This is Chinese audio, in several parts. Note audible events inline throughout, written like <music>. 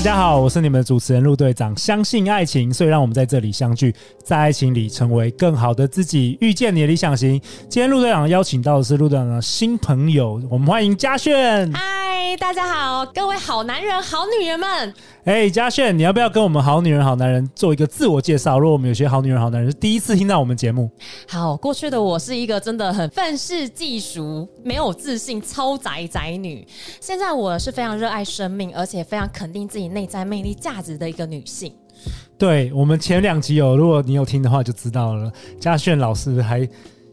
大家好，我是你们的主持人陆队长。相信爱情，所以让我们在这里相聚，在爱情里成为更好的自己，遇见你的理想型。今天陆队长邀请到的是陆队长的新朋友，我们欢迎嘉炫。大家好，各位好男人、好女人们。哎，嘉炫，你要不要跟我们好女人、好男人做一个自我介绍？如果我们有些好女人、好男人是第一次听到我们节目，好，过去的我是一个真的很愤世嫉俗、没有自信、超宅宅女。现在我是非常热爱生命，而且非常肯定自己内在魅力、价值的一个女性。对，我们前两集有，如果你有听的话就知道了。嘉炫老师还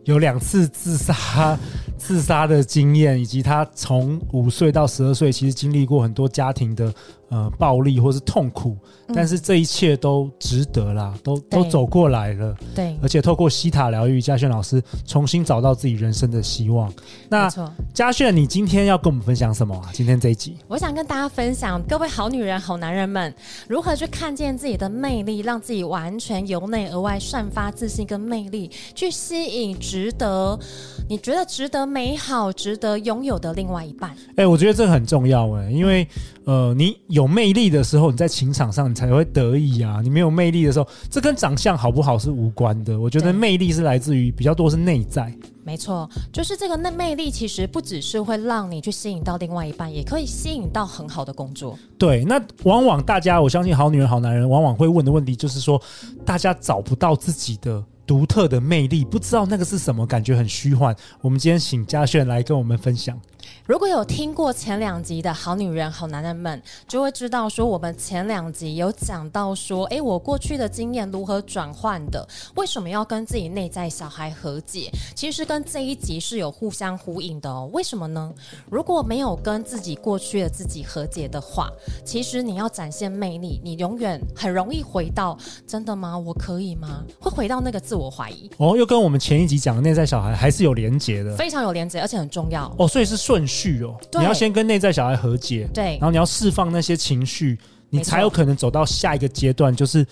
有两次自杀、自杀的经验，以及他从五岁到十二岁，其实经历过很多家庭的。呃，暴力或是痛苦，但是这一切都值得啦，嗯、都都走过来了。对，而且透过西塔疗愈，嘉轩老师重新找到自己人生的希望。那嘉轩，你今天要跟我们分享什么啊？今天这一集，我想跟大家分享，各位好女人、好男人们，如何去看见自己的魅力，让自己完全由内而外散发自信跟魅力，去吸引值得你觉得值得美好、值得拥有的另外一半。哎、欸，我觉得这个很重要哎、欸，因为呃，你。有魅力的时候，你在情场上你才会得意啊！你没有魅力的时候，这跟长相好不好是无关的。我觉得魅力是来自于比较多是内在。没错，就是这个内魅力，其实不只是会让你去吸引到另外一半，也可以吸引到很好的工作。对，那往往大家，我相信好女人、好男人，往往会问的问题就是说，大家找不到自己的独特的魅力，不知道那个是什么，感觉很虚幻。我们今天请嘉炫来跟我们分享。如果有听过前两集的好女人、好男人们，就会知道说，我们前两集有讲到说，诶，我过去的经验如何转换的？为什么要跟自己内在小孩和解？其实跟这一集是有互相呼应的哦。为什么呢？如果没有跟自己过去的自己和解的话，其实你要展现魅力，你永远很容易回到真的吗？我可以吗？会回到那个自我怀疑。哦，又跟我们前一集讲的内在小孩还是有连结的，非常有连结，而且很重要。哦，所以是顺序。哦，你要先跟内在小孩和解，对，然后你要释放那些情绪，你才有可能走到下一个阶段，就是。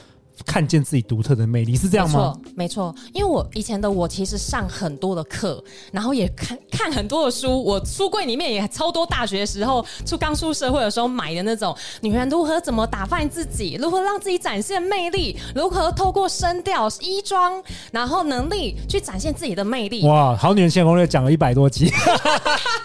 看见自己独特的魅力是这样吗？没错，没错。因为我以前的我其实上很多的课，然后也看 <laughs> 看很多的书。我书柜里面也超多大学的时候，出刚出社会的时候买的那种女人如何怎么打扮自己，如何让自己展现魅力，如何透过声调、衣装，然后能力去展现自己的魅力。哇，好女人情场攻略讲了一百多集，<laughs>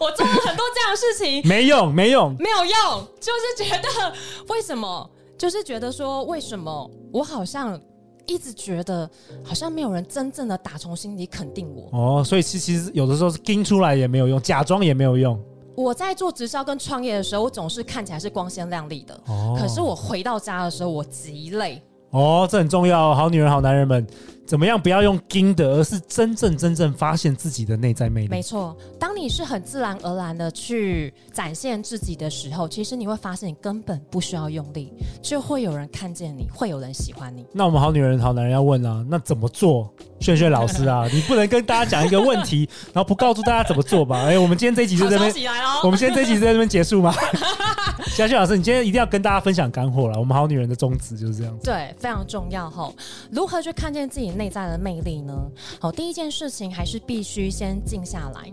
我做了很多这样的事情，<laughs> 没用，没用，没有用，就是觉得为什么？就是觉得说，为什么我好像一直觉得好像没有人真正的打从心里肯定我哦，所以其其实有的时候是盯出来也没有用，假装也没有用。我在做直销跟创业的时候，我总是看起来是光鲜亮丽的，哦，可是我回到家的时候，我极累。哦，这很重要，好女人、好男人们。怎么样？不要用惊的，而是真正真正发现自己的内在魅力。没错，当你是很自然而然的去展现自己的时候，其实你会发现你根本不需要用力，就会有人看见你，会有人喜欢你。那我们好女人、好男人要问啊，那怎么做？炫炫老师啊，<laughs> 你不能跟大家讲一个问题，然后不告诉大家怎么做吧？哎，我们今天这一集就在这边，我们今天这一集就在这边结束吗？<laughs> <laughs> 嘉炫老师，你今天一定要跟大家分享干货了。我们好女人的宗旨就是这样子，对，非常重要哈。如何去看见自己内在的魅力呢？好，第一件事情还是必须先静下来，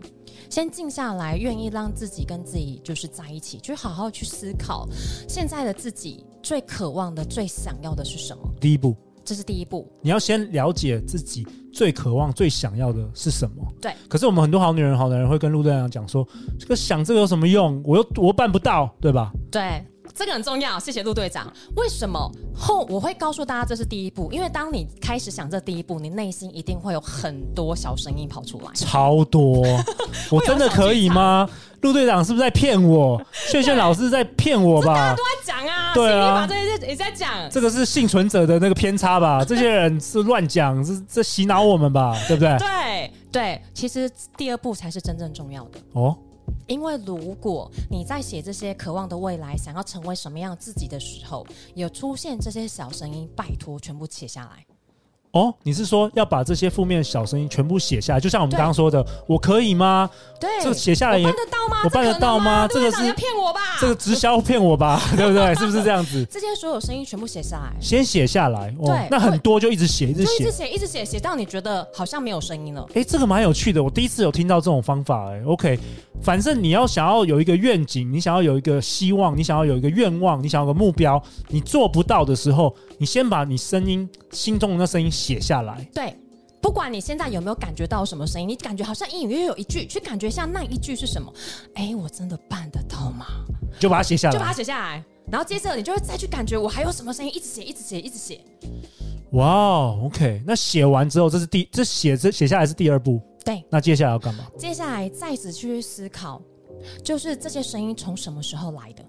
先静下来，愿意让自己跟自己就是在一起，去好好去思考现在的自己最渴望的、最想要的是什么。第一步，这是第一步，你要先了解自己最渴望、最想要的是什么。对。可是我们很多好女人、好男人会跟陆队长讲说：“这个想这个有什么用？我又我办不到，对吧？”对。这个很重要，谢谢陆队长。为什么后我会告诉大家这是第一步？因为当你开始想这第一步，你内心一定会有很多小声音跑出来，超多。<laughs> 我真的可以吗？陆队长是不是在骗我？炫炫老师在骗我吧？大家都在讲啊，对啊，这些也在讲。这个是幸存者的那个偏差吧？<laughs> 这些人是乱讲，是这洗脑我们吧？对不对？对对，其实第二步才是真正重要的哦。因为如果你在写这些渴望的未来，想要成为什么样自己的时候，有出现这些小声音，拜托全部写下来。哦，你是说要把这些负面的小声音全部写下来？就像我们刚刚说的，我可以吗？对，这个写下来也办得到吗？我办得到吗？这个是骗我吧？这个直销骗我吧？<laughs> 对不对？是不是这样子？这些所有声音全部写下来，先写下来。对，那很多就一直写，一直写，一直写，一直写，写到你觉得好像没有声音了。哎，这个蛮有趣的，我第一次有听到这种方法。哎，OK，反正你要想要有一个愿景，你想要有一个希望，你想要有一个愿望，你想要有个目标，你做不到的时候，你先把你声音心中的那声音写下来。对。不管你现在有没有感觉到什么声音，你感觉好像隐隐约约有一句，去感觉一下那一句是什么？哎，我真的办得到吗？就把它写下来，就把它写下来，然后接着你就会再去感觉我还有什么声音，一直写，一直写，一直写。哇，OK，那写完之后，这是第这写这写下来是第二步。对，那接下来要干嘛？接下来再次去思考，就是这些声音从什么时候来的？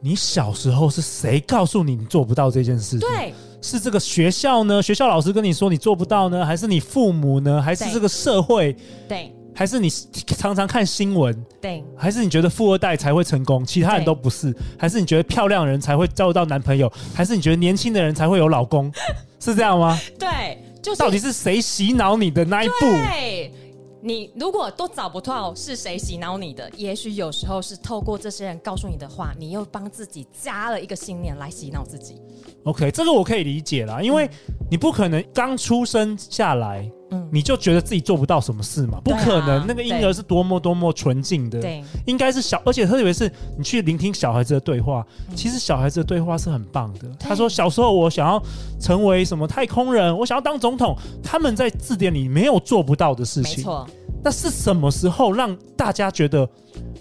你小时候是谁告诉你你做不到这件事？对。是这个学校呢？学校老师跟你说你做不到呢？还是你父母呢？还是这个社会？对，还是你常常看新闻？对，还是你觉得富二代才会成功，其他人都不是？还是你觉得漂亮人才会交到男朋友？还是你觉得年轻的人才会有老公？<laughs> 是这样吗？对，就是到底是谁洗脑你的那一步？对。你如果都找不到是谁洗脑你的，也许有时候是透过这些人告诉你的话，你又帮自己加了一个信念来洗脑自己。OK，这个我可以理解啦，因为你不可能刚出生下来。嗯，你就觉得自己做不到什么事嘛？不可能，那个婴儿是多么多么纯净的，对，应该是小，而且特别是你去聆听小孩子的对话，其实小孩子的对话是很棒的。他说小时候我想要成为什么太空人，我想要当总统，他们在字典里没有做不到的事情。没错，那是什么时候让大家觉得，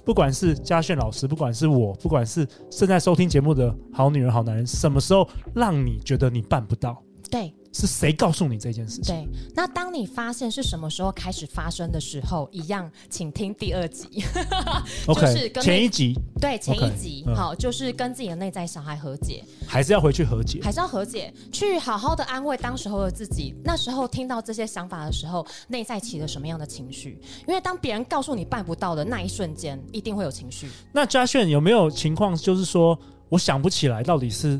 不管是嘉炫老师，不管是我，不管是正在收听节目的好女人好男人，什么时候让你觉得你办不到？对。是谁告诉你这件事情？对，那当你发现是什么时候开始发生的时候，一样，请听第二集。<laughs> 就是跟前一集。对，前一集 okay，好，就是跟自己的内在小孩和解，还是要回去和解，还是要和解，去好好的安慰当时候的自己。那时候听到这些想法的时候，内在起了什么样的情绪？因为当别人告诉你办不到的那一瞬间，一定会有情绪。那嘉炫有没有情况，就是说我想不起来到底是？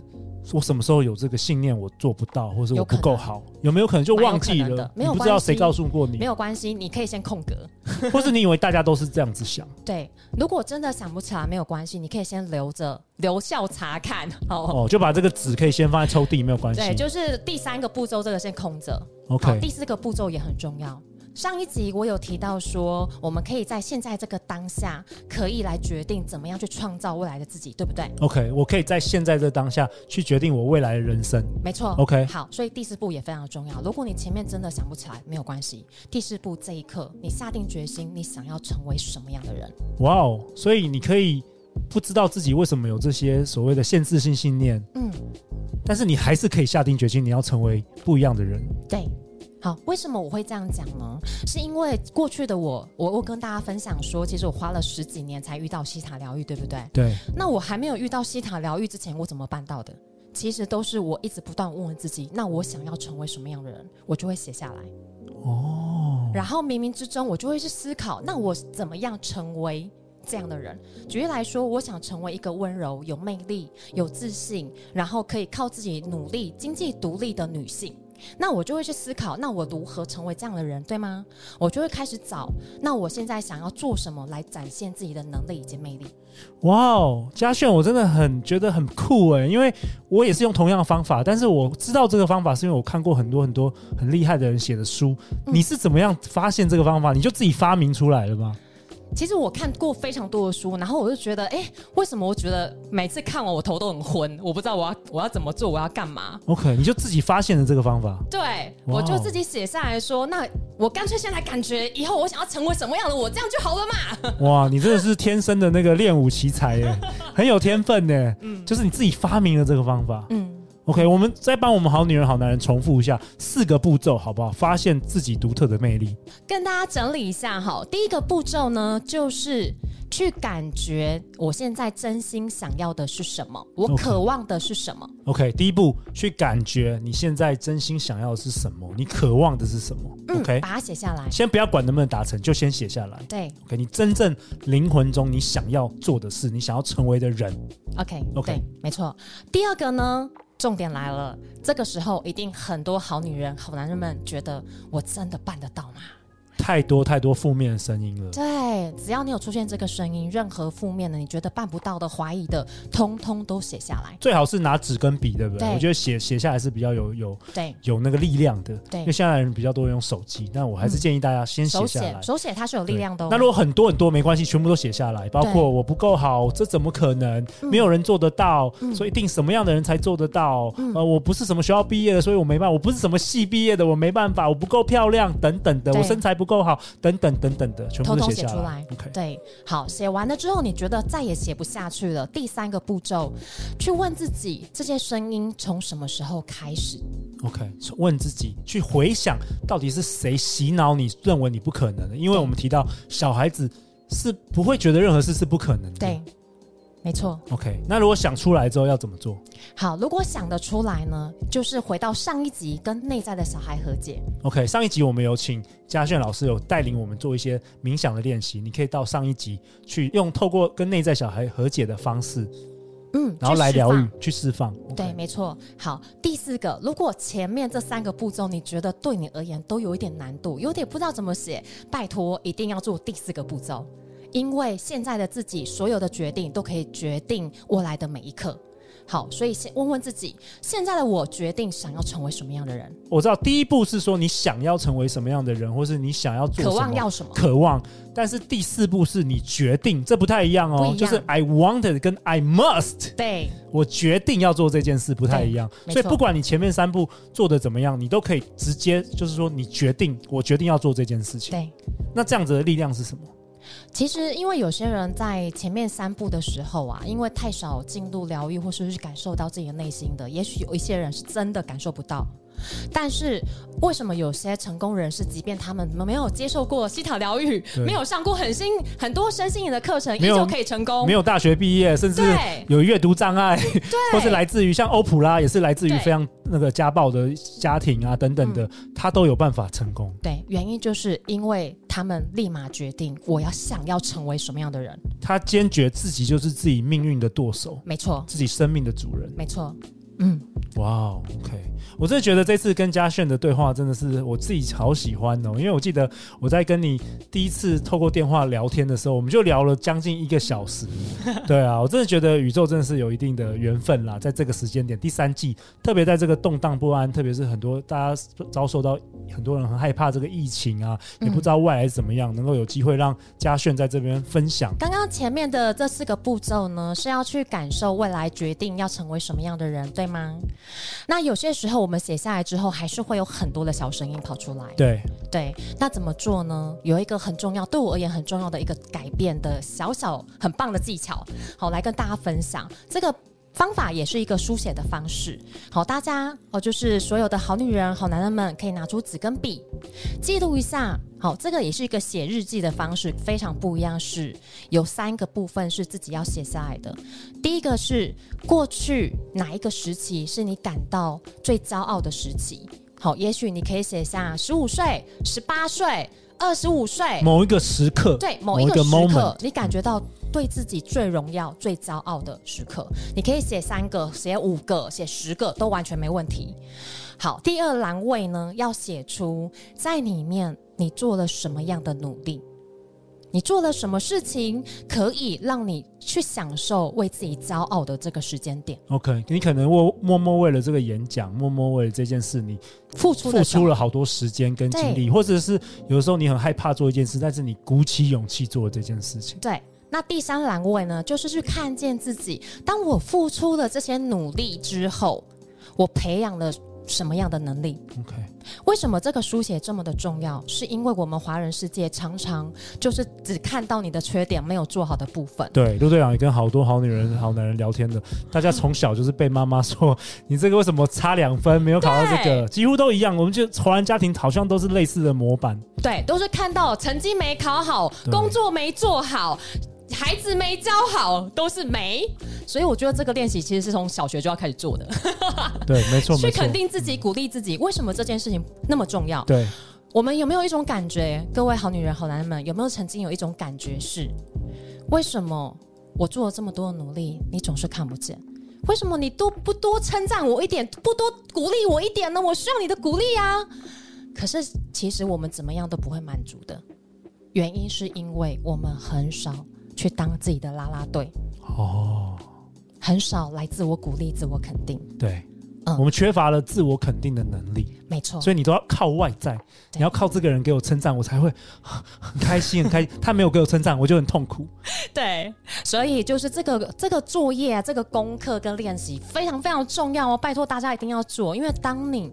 我什么时候有这个信念，我做不到，或者我不够好，有没有可能就忘记了？没有，不知道谁告诉过你。没有关系，你可以先空格，或是你以为大家都是这样子想？对，如果真的想不起来，没有关系，你可以先留着，留校查看。哦，就把这个纸可以先放在抽屉，没有关系。对，就是第三个步骤，这个先空着。OK，第四个步骤也很重要。上一集我有提到说，我们可以在现在这个当下，可以来决定怎么样去创造未来的自己，对不对？OK，我可以在现在这当下去决定我未来的人生。没错。OK，好，所以第四步也非常重要。如果你前面真的想不起来，没有关系。第四步这一刻，你下定决心，你想要成为什么样的人？哇哦！所以你可以不知道自己为什么有这些所谓的限制性信念，嗯，但是你还是可以下定决心，你要成为不一样的人。对。好，为什么我会这样讲呢？是因为过去的我，我我跟大家分享说，其实我花了十几年才遇到西塔疗愈，对不对？对。那我还没有遇到西塔疗愈之前，我怎么办到的？其实都是我一直不断问问自己，那我想要成为什么样的人，我就会写下来。哦。然后冥冥之中，我就会去思考，那我怎么样成为这样的人？举例来说，我想成为一个温柔、有魅力、有自信，然后可以靠自己努力、经济独立的女性。那我就会去思考，那我如何成为这样的人，对吗？我就会开始找，那我现在想要做什么来展现自己的能力以及魅力？哇哦，嘉炫，我真的很觉得很酷诶，因为我也是用同样的方法，但是我知道这个方法是因为我看过很多很多很厉害的人写的书。嗯。你是怎么样发现这个方法？你就自己发明出来了吗？其实我看过非常多的书，然后我就觉得，哎，为什么我觉得每次看完我头都很昏？我不知道我要我要怎么做，我要干嘛？OK，你就自己发现了这个方法。对，我就自己写下来说，那我干脆现在感觉以后我想要成为什么样的我，这样就好了嘛。<laughs> 哇，你真的是天生的那个练武奇才耶，很有天分呢。<laughs> 嗯，就是你自己发明了这个方法。嗯。OK，我们再帮我们好女人、好男人重复一下四个步骤，好不好？发现自己独特的魅力。跟大家整理一下哈，第一个步骤呢，就是去感觉我现在真心想要的是什么，我渴望的是什么。OK，第一步，去感觉你现在真心想要的是什么，你渴望的是什么。OK，嗯，把它写下来。先不要管能不能达成，就先写下来。对，OK，你真正灵魂中你想要做的事，你想要成为的人。Okay. 没错。第二个呢？重点来了，这个时候一定很多好女人、好男人们觉得，我真的办得到吗？太多太多负面的声音了。对，只要你有出现这个声音，任何负面的、你觉得办不到的、怀疑的，通通都写下来。最好是拿纸跟笔，对不对？对，我觉得写写下来是比较有有对有那个力量的。对，因为现在人比较多用手机，那我还是建议大家先写下来。嗯、手写它是有力量的、哦。那如果很多很多没关系，全部都写下来，包括我不够好，这怎么可能？没有人做得到，嗯、所以一定什么样的人才做得到？嗯、呃，我不是什么学校毕业的，所以我没办法；我不是什么系毕业的，我没办法；我不够漂亮，等等的，我身材不够好，等等。等等的，全部都写出来。OK，对，好，写完了之后，你觉得再也写不下去了。第三个步骤，去问自己，这些声音从什么时候开始？OK，问自己，去回想到底是谁洗脑你，认为你不可能的？因为我们提到小孩子是不会觉得任何事是不可能的。对。没错，OK。那如果想出来之后要怎么做？好，如果想得出来呢，就是回到上一集跟内在的小孩和解。OK，上一集我们有请嘉炫老师有带领我们做一些冥想的练习，你可以到上一集去用透过跟内在小孩和解的方式，嗯，然后来疗愈，去释放。释放对，没错。好，第四个，如果前面这三个步骤你觉得对你而言都有一点难度，有点不知道怎么写，拜托一定要做第四个步骤。因为现在的自己所有的决定都可以决定未来的每一刻。好，所以先问问自己，现在的我决定想要成为什么样的人？我知道第一步是说你想要成为什么样的人，或是你想要做渴望要什么？渴望。但是第四步是你决定，这不太一样哦。就是 I wanted 跟 I must。对，我决定要做这件事不太一样。所以不管你前面三步做的怎么样，你都可以直接就是说你决定，我决定要做这件事情。对，那这样子的力量是什么？其实，因为有些人在前面三步的时候啊，因为太少进入疗愈，或是感受到自己的内心的，也许有一些人是真的感受不到。但是为什么有些成功人士，即便他们没有接受过西塔疗愈，没有上过很新很多身心灵的课程，依旧可以成功？没有大学毕业，甚至有阅读障碍，对，或是来自于像欧普拉，也是来自于非常那个家暴的家庭啊等等的，嗯，他都有办法成功。对，原因就是因为他们立马决定我要想要成为什么样的人，他坚决自己就是自己命运的舵手，没错，自己生命的主人，没错。嗯，哇、wow，OK，我真的觉得这次跟嘉炫的对话真的是我自己好喜欢哦，因为我记得我在跟你第一次透过电话聊天的时候，我们就聊了将近一个小时。<laughs> 对啊，我真的觉得宇宙真的是有一定的缘分啦，在这个时间点，第三季，特别在这个动荡不安，特别是很多大家遭受到很多人很害怕这个疫情啊，<laughs> 也不知道未来怎么样，能够有机会让嘉炫在这边分享。刚刚前面的这四个步骤呢，是要去感受未来，决定要成为什么样的人，对吗？那有些时候我们写下来之后，还是会有很多的小声音跑出来。对对，那怎么做呢？有一个很重要，对我而言很重要的一个改变的小小很棒的技巧，好，来跟大家分享这个。方法也是一个书写的方式，好，大家哦，就是所有的好女人、好男人们可以拿出纸跟笔，记录一下。好，这个也是一个写日记的方式，非常不一样，是有三个部分是自己要写下来的。第一个是过去哪一个时期是你感到最骄傲的时期？好，也许你可以写下十五岁、十八岁、二十五岁某一个时刻，对，某一个时刻，你感觉到。对自己最荣耀、最骄傲的时刻，你可以写三个、写五个、写十个，都完全没问题。好，第二栏位呢，要写出在里面你做了什么样的努力，你做了什么事情可以让你去享受为自己骄傲的这个时间点。OK，你可能默默默为了这个演讲，默默为了这件事，你付出付出了好多时间跟精力，或者是有的时候你很害怕做一件事，但是你鼓起勇气做这件事情。对。那第三栏位呢，就是去看见自己。当我付出了这些努力之后，我培养了什么样的能力？OK。为什么这个书写这么的重要？是因为我们华人世界常常就是只看到你的缺点，没有做好的部分。对，陆队长也跟好多好女人、好男人聊天的，大家从小就是被妈妈说：“你这个为什么差两分，没有考到这个？”几乎都一样。我们就华人家庭好像都是类似的模板。对，都是看到成绩没考好，工作没做好。孩子没教好都是没，所以我觉得这个练习其实是从小学就要开始做的。对，<laughs> 没错，去肯定自己，鼓励自己。为什么这件事情那么重要？对，我们有没有一种感觉？各位好女人、好男人们，有没有曾经有一种感觉是：为什么我做了这么多的努力，你总是看不见？为什么你都不多称赞我一点，不多鼓励我一点呢？我需要你的鼓励啊！可是其实我们怎么样都不会满足的，原因是因为我们很少去当自己的啦啦队哦，很少来自我鼓励、自我肯定。对。嗯、我们缺乏了自我肯定的能力，没错，所以你都要靠外在，你要靠这个人给我称赞，我才会 <laughs> 很开心，很开心。<laughs> 他没有给我称赞，我就很痛苦。对，所以就是这个这个作业啊，这个功课跟练习非常非常重要哦，拜托大家一定要做，因为当你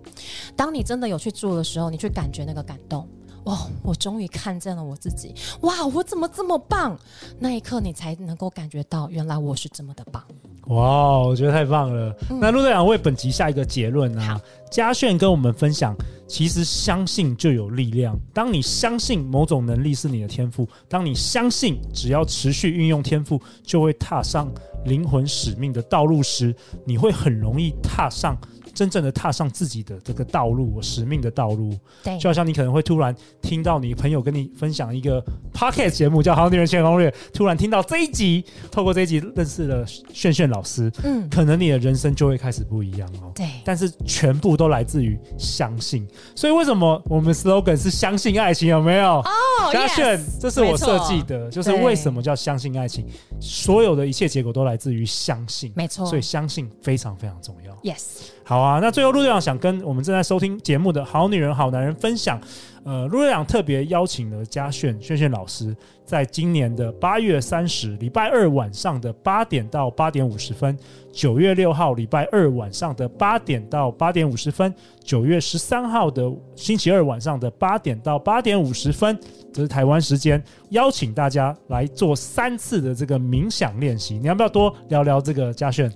当你真的有去做的时候，你去感觉那个感动。哦，我终于看见了我自己！哇，我怎么这么棒？那一刻，你才能够感觉到，原来我是这么的棒！哇，我觉得太棒了！嗯、那陆队长为本集下一个结论啊，嘉炫跟我们分享，其实相信就有力量。当你相信某种能力是你的天赋，当你相信只要持续运用天赋，就会踏上灵魂使命的道路时，你会很容易踏上。真正的踏上自己的这个道路，使命的道路，对，就好像你可能会突然听到你朋友跟你分享一个 podcast 节目，叫《好女人情场攻略》，突然听到这一集，透过这一集认识了炫炫老师，嗯，可能你的人生就会开始不一样哦。对，但是全部都来自于相信。所以为什么我们 slogan 是相信爱情？有没有？哦，嘉炫，这是我设计的，就是为什么叫相信爱情？所有的一切结果都来自于相信，没错。所以相信非常非常重要。Yes。好啊，那最后陆队长想跟我们正在收听节目的好女人、好男人分享，呃，陆瑞阳特别邀请了嘉炫炫炫老师，在今年的八月三十礼拜二晚上的八点到八点五十分，九月六号礼拜二晚上的八点到八点五十分，九月十三号的星期二晚上的八点到八点五十分，这是台湾时间，邀请大家来做三次的这个冥想练习。你要不要多聊聊这个嘉炫？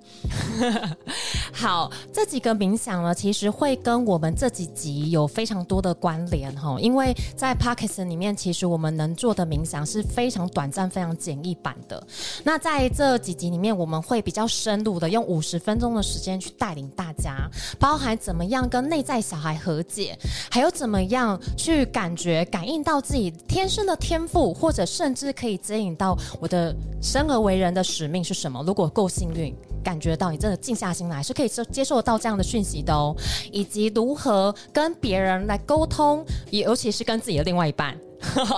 <laughs> 好，这几个冥想呢，其实会跟我们这几集有非常多的关联哈，因为在 Podcast 里面，其实我们能做的冥想是非常短暂、非常简易版的。那在这几集里面，我们会比较深入的用五十分钟的时间去带领大家，包含怎么样跟内在小孩和解，还有怎么样去感觉、感应到自己天生的天赋，或者甚至可以指引到我的生而为人的使命是什么。如果够幸运。感觉到你真的静下心来是可以接接受到这样的讯息的哦，以及如何跟别人来沟通，也尤其是跟自己的另外一半，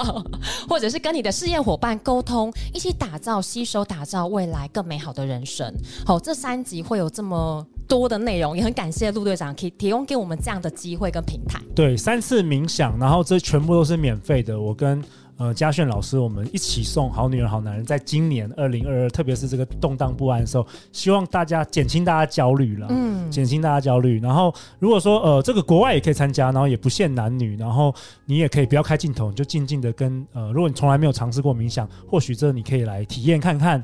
<laughs> 或者是跟你的事业伙伴沟通，一起打造、携手打造未来更美好的人生。好，这三集会有这么多的内容，也很感谢陆队长可以提供给我们这样的机会跟平台。对，三次冥想，然后这全部都是免费的。我跟呃，嘉炫老师，我们一起送好女人、好男人，在今年二零二二，特别是这个动荡不安的时候，希望大家减轻大家焦虑了，嗯，减轻大家焦虑。然后，如果说呃，这个国外也可以参加，然后也不限男女，然后你也可以不要开镜头，你就静静的跟呃，如果你从来没有尝试过冥想，或许这你可以来体验看看。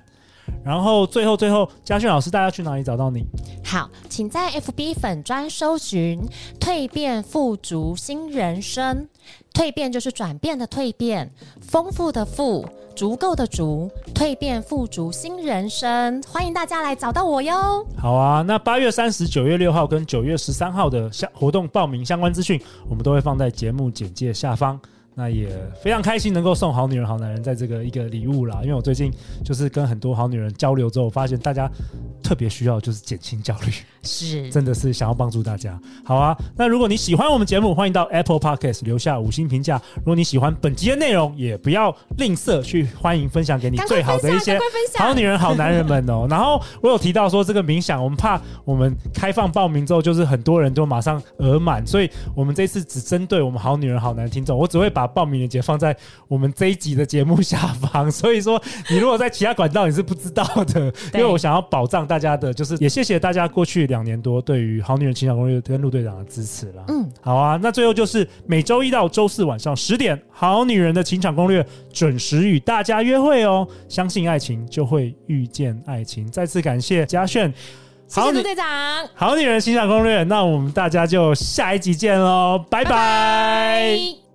然后最后最后，嘉炫老师，大家去哪里找到你？好，请在 FB 粉专搜寻“蜕变富足新人生”。蜕变就是转变的蜕变，丰富的富，足够的足，蜕变富足新人生，欢迎大家来找到我哟。好啊，那八月三十、九月六号跟九月十三号的相活动报名相关资讯，我们都会放在节目简介下方。那也非常开心能够送好女人、好男人在这个一个礼物啦，因为我最近就是跟很多好女人交流之后，我发现大家特别需要就是减轻焦虑，是，真的是想要帮助大家。好啊，那如果你喜欢我们节目，欢迎到 Apple Podcast 留下五星评价。如果你喜欢本集的内容，也不要吝啬去欢迎分享给你最好的一些好女人、好男人们哦。<laughs> 然后我有提到说这个冥想，我们怕我们开放报名之后，就是很多人都马上额满，所以我们这次只针对我们好女人、好男人听众，我只会把。报名链接放在我们这一集的节目下方，<laughs> 所以说你如果在其他管道你是不知道的，<laughs> 因为我想要保障大家的，就是也谢谢大家过去两年多对于好女人情场攻略跟陆队长的支持了。嗯，好啊，那最后就是每周一到周四晚上十点，好女人的情场攻略准时与大家约会哦。相信爱情，就会遇见爱情。再次感谢嘉炫，谢谢陆队长，好女人情场攻略。那我们大家就下一集见喽，拜拜。拜拜。